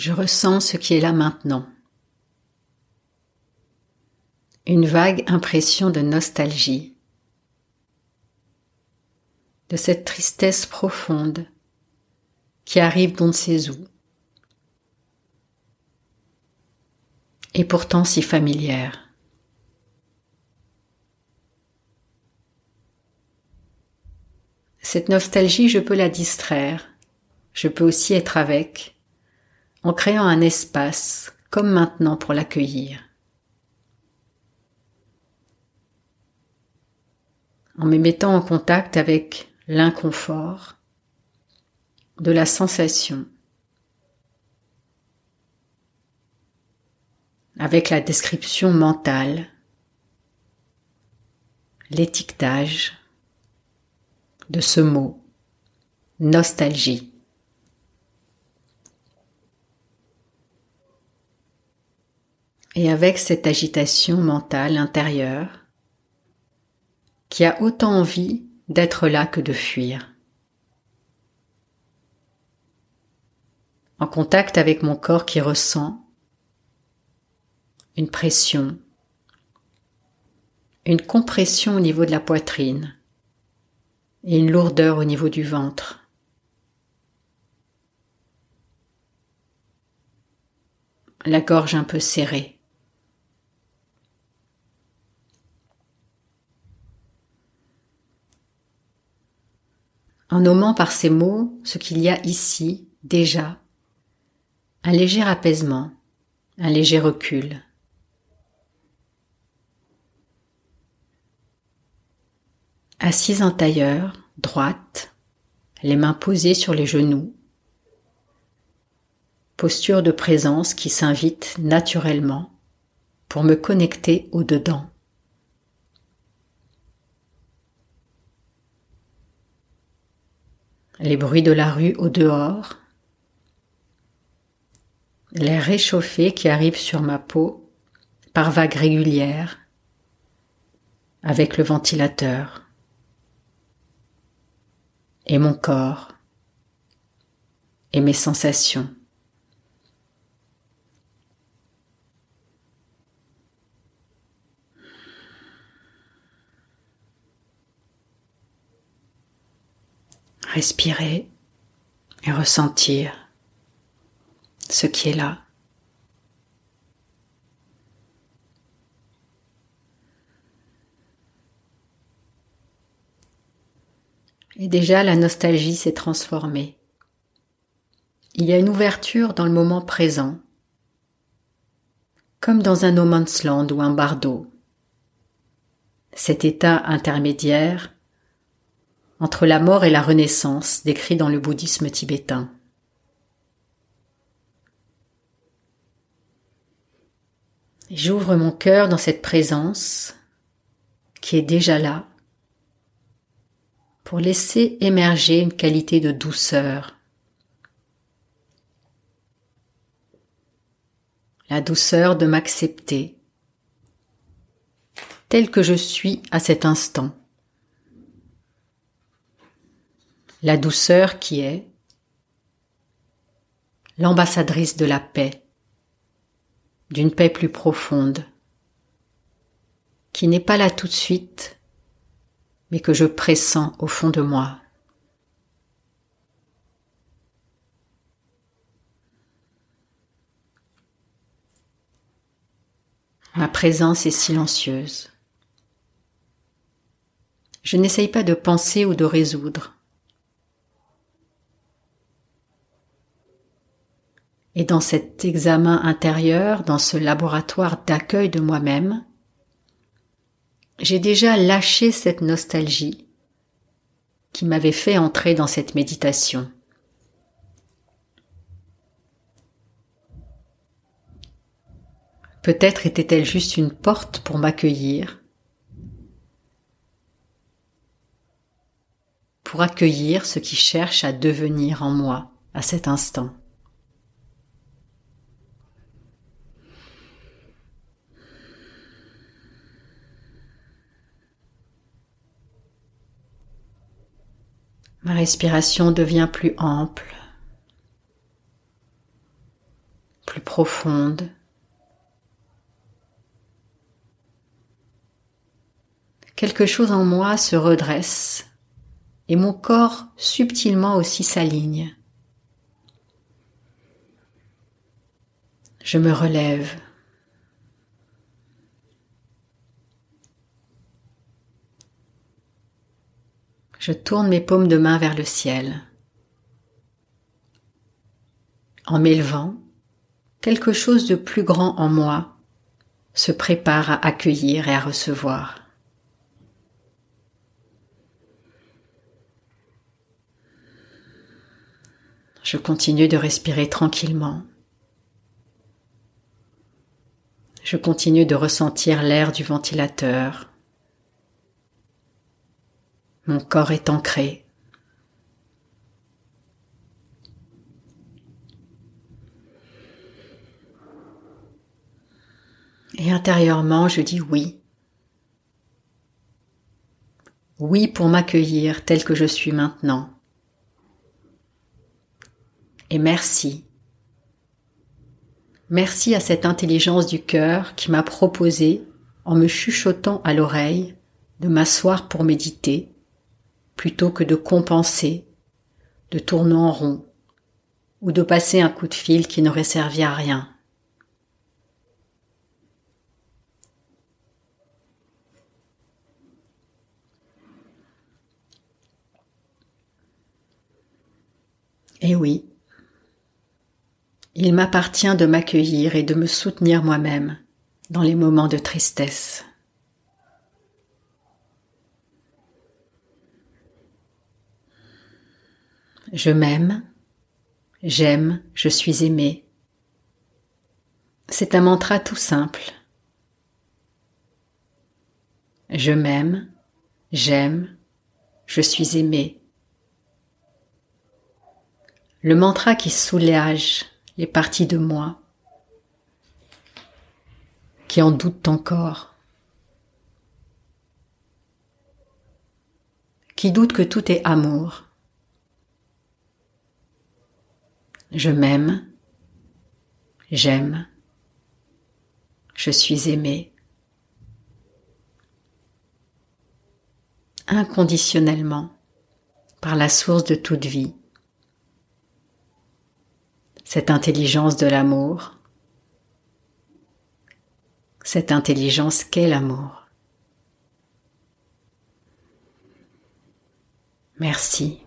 Je ressens ce qui est là maintenant. Une vague impression de nostalgie, de cette tristesse profonde qui arrive d'on ne sait où, et pourtant si familière. Cette nostalgie, je peux la distraire, je peux aussi être avec, en créant un espace, comme maintenant, pour l'accueillir. En me mettant en contact avec l'inconfort, de la sensation, avec la description mentale, l'étiquetage de ce mot, nostalgie. Et avec cette agitation mentale intérieure qui a autant envie d'être là que de fuir. En contact avec mon corps qui ressent une pression, une compression au niveau de la poitrine et une lourdeur au niveau du ventre. La gorge un peu serrée. En nommant par ces mots ce qu'il y a ici, déjà, un léger apaisement, un léger recul. Assise en tailleur, droite, les mains posées sur les genoux. Posture de présence qui s'invite naturellement pour me connecter au dedans. Les bruits de la rue au dehors, l'air réchauffé qui arrive sur ma peau par vagues régulières avec le ventilateur et mon corps et mes sensations. Respirer et ressentir ce qui est là. Et déjà la nostalgie s'est transformée. Il y a une ouverture dans le moment présent, comme dans un no man's land ou un bardo. Cet état intermédiaire entre la mort et la renaissance décrit dans le bouddhisme tibétain. J'ouvre mon cœur dans cette présence qui est déjà là pour laisser émerger une qualité de douceur. La douceur de m'accepter tel que je suis à cet instant. La douceur qui est l'ambassadrice de la paix, d'une paix plus profonde, qui n'est pas là tout de suite, mais que je pressens au fond de moi. Ma présence est silencieuse. Je n'essaye pas de penser ou de résoudre. Et dans cet examen intérieur, dans ce laboratoire d'accueil de moi-même, j'ai déjà lâché cette nostalgie qui m'avait fait entrer dans cette méditation. Peut-être était-elle juste une porte pour m'accueillir, pour accueillir ce qui cherche à devenir en moi à cet instant. Ma respiration devient plus ample. profonde. Quelque chose en moi se redresse et mon corps subtilement aussi s'aligne. Je me relève. Je tourne mes paumes de main vers le ciel. En m'élevant, quelque chose de plus grand en moi se prépare à accueillir et à recevoir. Je continue de respirer tranquillement. Je continue de ressentir l'air du ventilateur. Mon corps est ancré. Et intérieurement, je dis oui. Oui pour m'accueillir tel que je suis maintenant. Et merci. Merci à cette intelligence du cœur qui m'a proposé, en me chuchotant à l'oreille, de m'asseoir pour méditer, plutôt que de compenser, de tourner en rond, ou de passer un coup de fil qui n'aurait servi à rien. Et oui, il m'appartient de m'accueillir et de me soutenir moi-même dans les moments de tristesse. Je m'aime, j'aime, je suis aimé. C'est un mantra tout simple. Je m'aime, j'aime, je suis aimé. Le mantra qui soulage les parties de moi qui en doutent encore, qui doutent que tout est amour. Je m'aime, j'aime, je suis aimé. inconditionnellement par la source de toute vie cette intelligence de l'amour, cette intelligence qu'est l'amour. Merci.